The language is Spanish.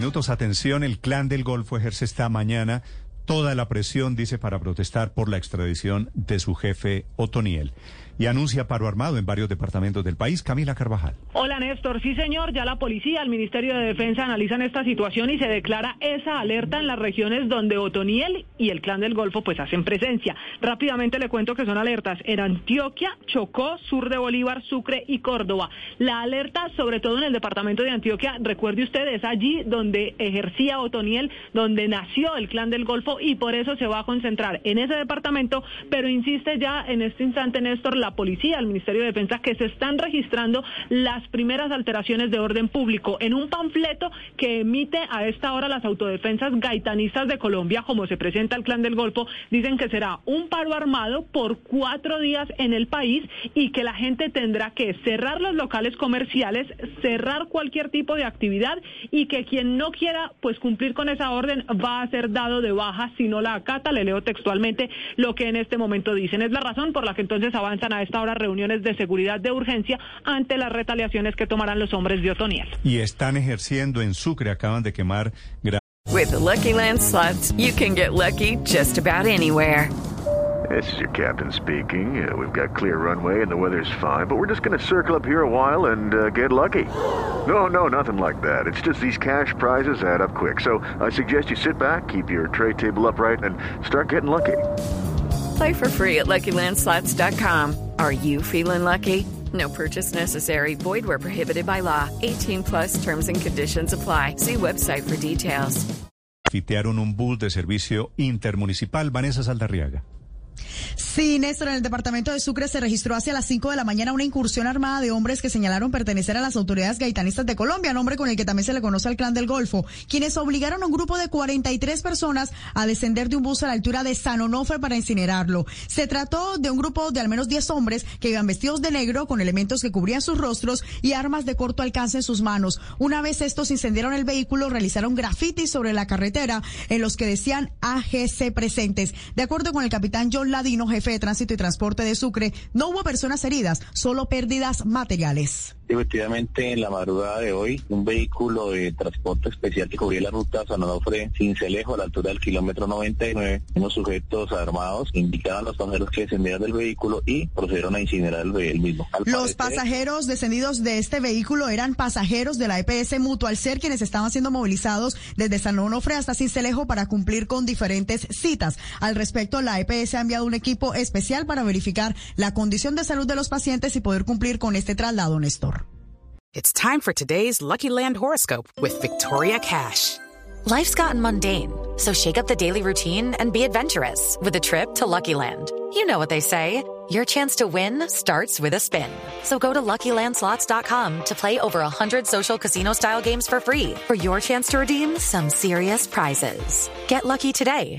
Minutos, atención. El clan del Golfo ejerce esta mañana toda la presión, dice, para protestar por la extradición de su jefe Otoniel y anuncia paro armado en varios departamentos del país. Camila Carvajal. Hola Néstor, sí señor, ya la policía, el Ministerio de Defensa analizan esta situación y se declara esa alerta en las regiones donde Otoniel y el Clan del Golfo pues hacen presencia. Rápidamente le cuento que son alertas en Antioquia, Chocó, sur de Bolívar, Sucre y Córdoba. La alerta sobre todo en el departamento de Antioquia, recuerde usted, es allí donde ejercía Otoniel, donde nació el Clan del Golfo y por eso se va a concentrar en ese departamento, pero insiste ya en este instante Néstor, la policía, el Ministerio de Defensa, que se están registrando las primeras alteraciones de orden público. En un panfleto que emite a esta hora las autodefensas gaitanistas de Colombia, como se presenta el Clan del Golfo, dicen que será un paro armado por cuatro días en el país y que la gente tendrá que cerrar los locales comerciales, cerrar cualquier tipo de actividad y que quien no quiera pues cumplir con esa orden va a ser dado de baja si no la acata. Le leo textualmente lo que en este momento dicen. Es la razón por la que entonces avanzan a esta hora reuniones de seguridad de urgencia ante las retaliaciones que tomarán los hombres de Otoniel. Y están ejerciendo en Sucre, acaban de quemar. With the Lucky Land slots, you can get lucky just about anywhere. This is your captain speaking. Uh, we've got clear runway and the weather's fine, but we're just going to circle up here a while and uh, get lucky. No, no, nothing like that. It's just these cash prizes add up quick. So I suggest you sit back, keep your tray table upright, and start getting lucky. Play for free at LuckyLandSlots.com. Are you feeling lucky? No purchase necessary. Void where prohibited by law. 18 plus terms and conditions apply. See website for details. Fitearon un bus de servicio intermunicipal. Vanessa Saldarriaga. Sí, Néstor, en el departamento de Sucre se registró hacia las 5 de la mañana una incursión armada de hombres que señalaron pertenecer a las autoridades gaitanistas de Colombia, nombre con el que también se le conoce al clan del Golfo, quienes obligaron a un grupo de 43 personas a descender de un bus a la altura de San Onofre para incinerarlo. Se trató de un grupo de al menos 10 hombres que iban vestidos de negro con elementos que cubrían sus rostros y armas de corto alcance en sus manos. Una vez estos incendiaron el vehículo, realizaron grafitis sobre la carretera en los que decían AGC presentes. De acuerdo con el capitán John Ladino, jefe de tránsito y transporte de Sucre, no hubo personas heridas, solo pérdidas materiales. Efectivamente, en la madrugada de hoy, un vehículo de transporte especial que cubría la ruta San Onofre, Cincelejo, a la altura del kilómetro 99, unos sujetos armados indicaban a los pasajeros que descendieran del vehículo y procedieron a incinerar el, mismo. los pasajeros descendidos de este vehículo eran pasajeros de la EPS Mutual Ser, quienes estaban siendo movilizados desde San Onofre hasta Cincelejo para cumplir con diferentes citas. Al respecto, la EPS ha enviado un equipo especial para verificar la condición de salud de los pacientes y poder cumplir con este traslado, Néstor. It's time for today's Lucky Land horoscope with Victoria Cash. Life's gotten mundane, so shake up the daily routine and be adventurous with a trip to Lucky Land. You know what they say. Your chance to win starts with a spin. So go to LuckyLandSlots.com to play over 100 social casino-style games for free for your chance to redeem some serious prizes. Get lucky today